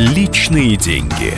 Личные деньги.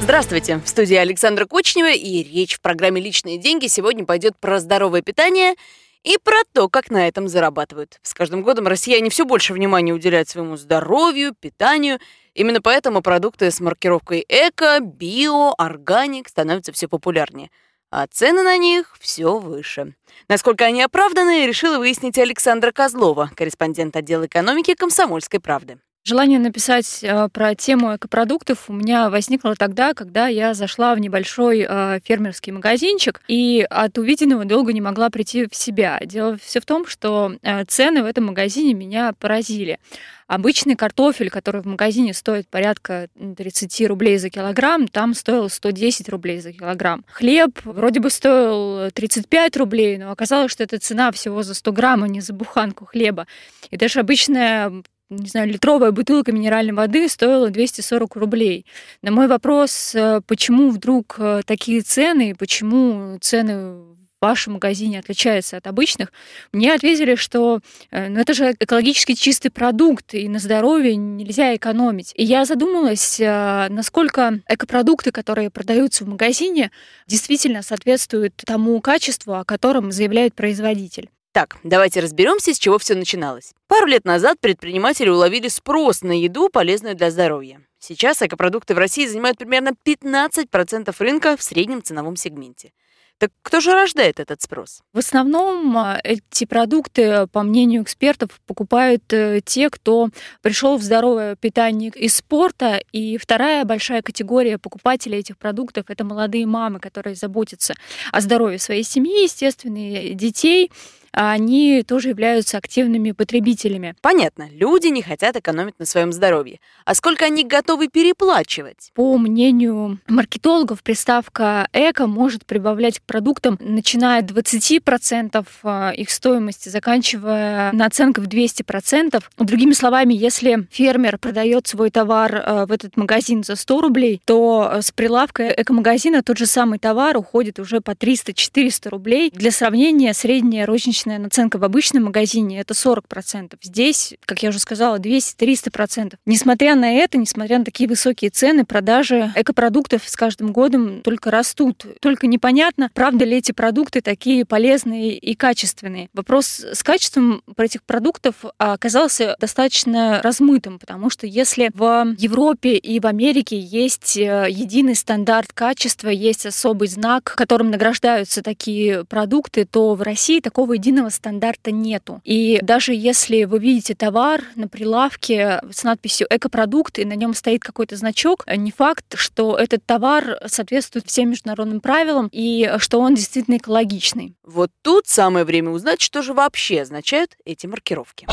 Здравствуйте! В студии Александра Кочнева и речь в программе «Личные деньги» сегодня пойдет про здоровое питание и про то, как на этом зарабатывают. С каждым годом россияне все больше внимания уделяют своему здоровью, питанию. Именно поэтому продукты с маркировкой эко, био, органик становятся все популярнее. А цены на них все выше. Насколько они оправданы, решила выяснить Александра Козлова, корреспондент отдела экономики «Комсомольской правды». Желание написать э, про тему экопродуктов у меня возникло тогда, когда я зашла в небольшой э, фермерский магазинчик и от увиденного долго не могла прийти в себя. Дело все в том, что э, цены в этом магазине меня поразили. Обычный картофель, который в магазине стоит порядка 30 рублей за килограмм, там стоил 110 рублей за килограмм. Хлеб вроде бы стоил 35 рублей, но оказалось, что это цена всего за 100 грамм, а не за буханку хлеба. И даже обычная не знаю, литровая бутылка минеральной воды стоила 240 рублей. На мой вопрос, э, почему вдруг э, такие цены, почему цены в вашем магазине отличаются от обычных, мне ответили, что э, ну, это же экологически чистый продукт, и на здоровье нельзя экономить. И я задумалась, насколько экопродукты, которые продаются в магазине, действительно соответствуют тому качеству, о котором заявляет производитель. Так, давайте разберемся, с чего все начиналось. Пару лет назад предприниматели уловили спрос на еду, полезную для здоровья. Сейчас экопродукты в России занимают примерно 15% рынка в среднем ценовом сегменте. Так кто же рождает этот спрос? В основном а, эти продукты, по мнению экспертов, покупают э, те, кто пришел в здоровое питание из спорта. И вторая большая категория покупателей этих продуктов это молодые мамы, которые заботятся о здоровье своей семьи, естественно, детей они тоже являются активными потребителями. Понятно, люди не хотят экономить на своем здоровье. А сколько они готовы переплачивать? По мнению маркетологов, приставка «эко» может прибавлять к продуктам, начиная от 20% а, их стоимости, заканчивая наценкой в 200%. Другими словами, если фермер продает свой товар а, в этот магазин за 100 рублей, то а, с прилавка эко-магазина тот же самый товар уходит уже по 300-400 рублей. Для сравнения, средняя розничная рыночная наценка в обычном магазине это 40%. Здесь, как я уже сказала, 200-300%. Несмотря на это, несмотря на такие высокие цены, продажи экопродуктов с каждым годом только растут. Только непонятно, правда ли эти продукты такие полезные и качественные. Вопрос с качеством этих продуктов оказался достаточно размытым, потому что если в Европе и в Америке есть э, единый стандарт качества, есть особый знак, которым награждаются такие продукты, то в России такого единого единого стандарта нету. И даже если вы видите товар на прилавке с надписью «экопродукт» и на нем стоит какой-то значок, не факт, что этот товар соответствует всем международным правилам и что он действительно экологичный. Вот тут самое время узнать, что же вообще означают эти маркировки.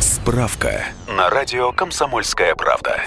Справка на радио «Комсомольская правда».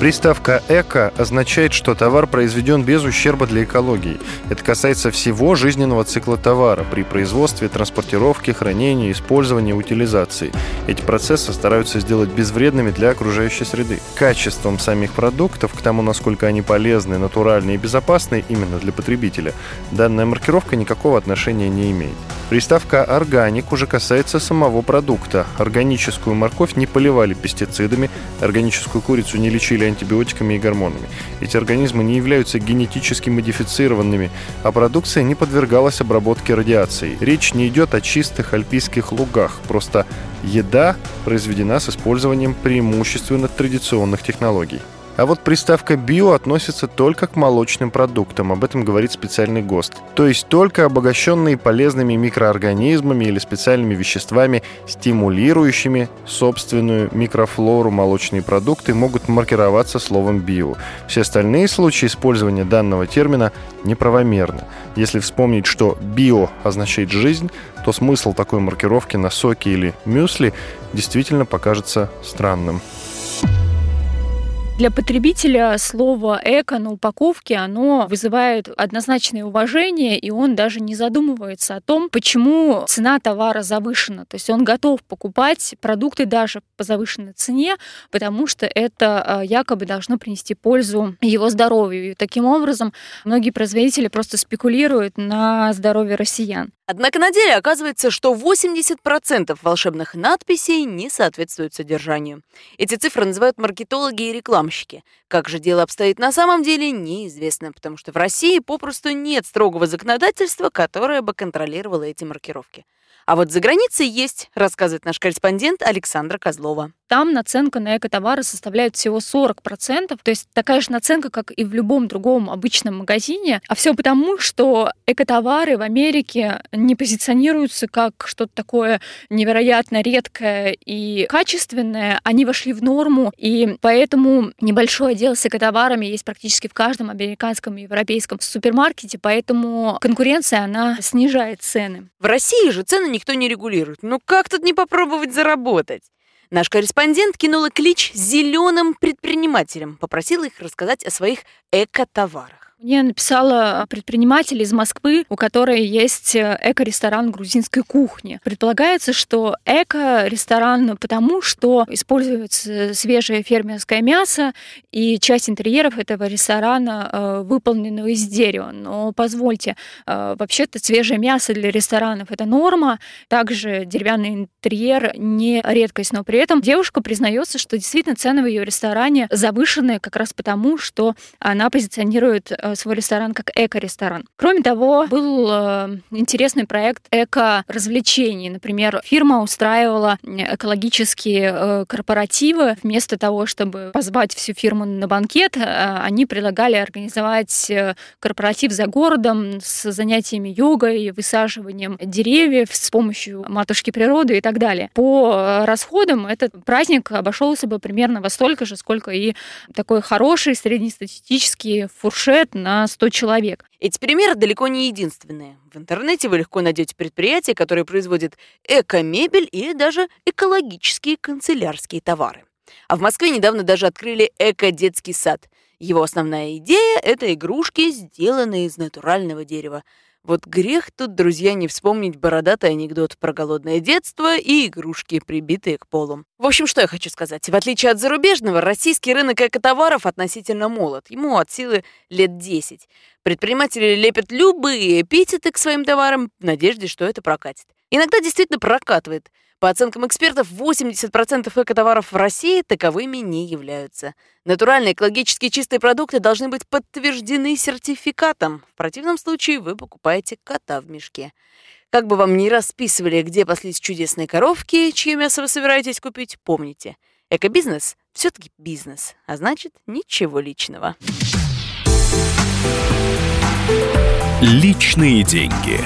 Приставка «эко» означает, что товар произведен без ущерба для экологии. Это касается всего жизненного цикла товара при производстве, транспортировке, хранении, использовании, утилизации. Эти процессы стараются сделать безвредными для окружающей среды. Качеством самих продуктов, к тому, насколько они полезны, натуральны и безопасны именно для потребителя, данная маркировка никакого отношения не имеет. Приставка «органик» уже касается самого продукта. Органическую морковь не поливали пестицидами, органическую курицу не лечили антибиотиками и гормонами. Эти организмы не являются генетически модифицированными, а продукция не подвергалась обработке радиацией. Речь не идет о чистых альпийских лугах, просто еда произведена с использованием преимущественно традиционных технологий. А вот приставка «био» относится только к молочным продуктам, об этом говорит специальный ГОСТ. То есть только обогащенные полезными микроорганизмами или специальными веществами, стимулирующими собственную микрофлору молочные продукты могут маркироваться словом «био». Все остальные случаи использования данного термина неправомерны. Если вспомнить, что «био» означает «жизнь», то смысл такой маркировки на соке или мюсли действительно покажется странным. Для потребителя слово «эко» на упаковке, оно вызывает однозначное уважение, и он даже не задумывается о том, почему цена товара завышена. То есть он готов покупать продукты даже по завышенной цене, потому что это а, якобы должно принести пользу его здоровью. И таким образом многие производители просто спекулируют на здоровье россиян. Однако на деле оказывается, что 80% волшебных надписей не соответствуют содержанию. Эти цифры называют маркетологи и рекламщики. Как же дело обстоит на самом деле, неизвестно, потому что в России попросту нет строгого законодательства, которое бы контролировало эти маркировки. А вот за границей есть, рассказывает наш корреспондент Александра Козлова. Там наценка на экотовары составляет всего 40%, то есть такая же наценка, как и в любом другом обычном магазине. А все потому, что экотовары в Америке не позиционируются как что-то такое невероятно редкое и качественное. Они вошли в норму, и поэтому небольшой отдел с экотоварами есть практически в каждом американском и европейском супермаркете, поэтому конкуренция, она снижает цены. В России же цены никто не регулирует. Ну как тут не попробовать заработать? Наш корреспондент кинула клич зеленым предпринимателям, попросила их рассказать о своих эко-товарах. Мне написала предприниматель из Москвы, у которой есть э, эко-ресторан грузинской кухни. Предполагается, что эко-ресторан потому, что используется свежее фермерское мясо, и часть интерьеров этого ресторана э, выполнена из дерева. Но позвольте, э, вообще-то свежее мясо для ресторанов это норма, также деревянный интерьер не редкость, но при этом девушка признается, что действительно цены в ее ресторане завышены как раз потому, что она позиционирует свой ресторан как эко-ресторан. Кроме того, был э, интересный проект эко-развлечений. Например, фирма устраивала экологические э, корпоративы. Вместо того, чтобы позвать всю фирму на банкет, они предлагали организовать корпоратив за городом с занятиями йогой, высаживанием деревьев с помощью матушки природы и так далее. По расходам этот праздник обошелся бы примерно во столько же, сколько и такой хороший среднестатистический фуршет на 100 человек. Эти примеры далеко не единственные. В интернете вы легко найдете предприятия, которые производят эко-мебель или даже экологические канцелярские товары. А в Москве недавно даже открыли эко-детский сад. Его основная идея – это игрушки, сделанные из натурального дерева. Вот грех тут, друзья, не вспомнить бородатый анекдот про голодное детство и игрушки, прибитые к полу. В общем, что я хочу сказать. В отличие от зарубежного, российский рынок экотоваров относительно молод. Ему от силы лет 10. Предприниматели лепят любые эпитеты к своим товарам в надежде, что это прокатит. Иногда действительно прокатывает. По оценкам экспертов, 80% экотоваров в России таковыми не являются. Натуральные экологически чистые продукты должны быть подтверждены сертификатом. В противном случае вы покупаете кота в мешке. Как бы вам ни расписывали, где паслись чудесные коровки, чье мясо вы собираетесь купить, помните. Экобизнес все таки бизнес, а значит, ничего личного. Личные деньги.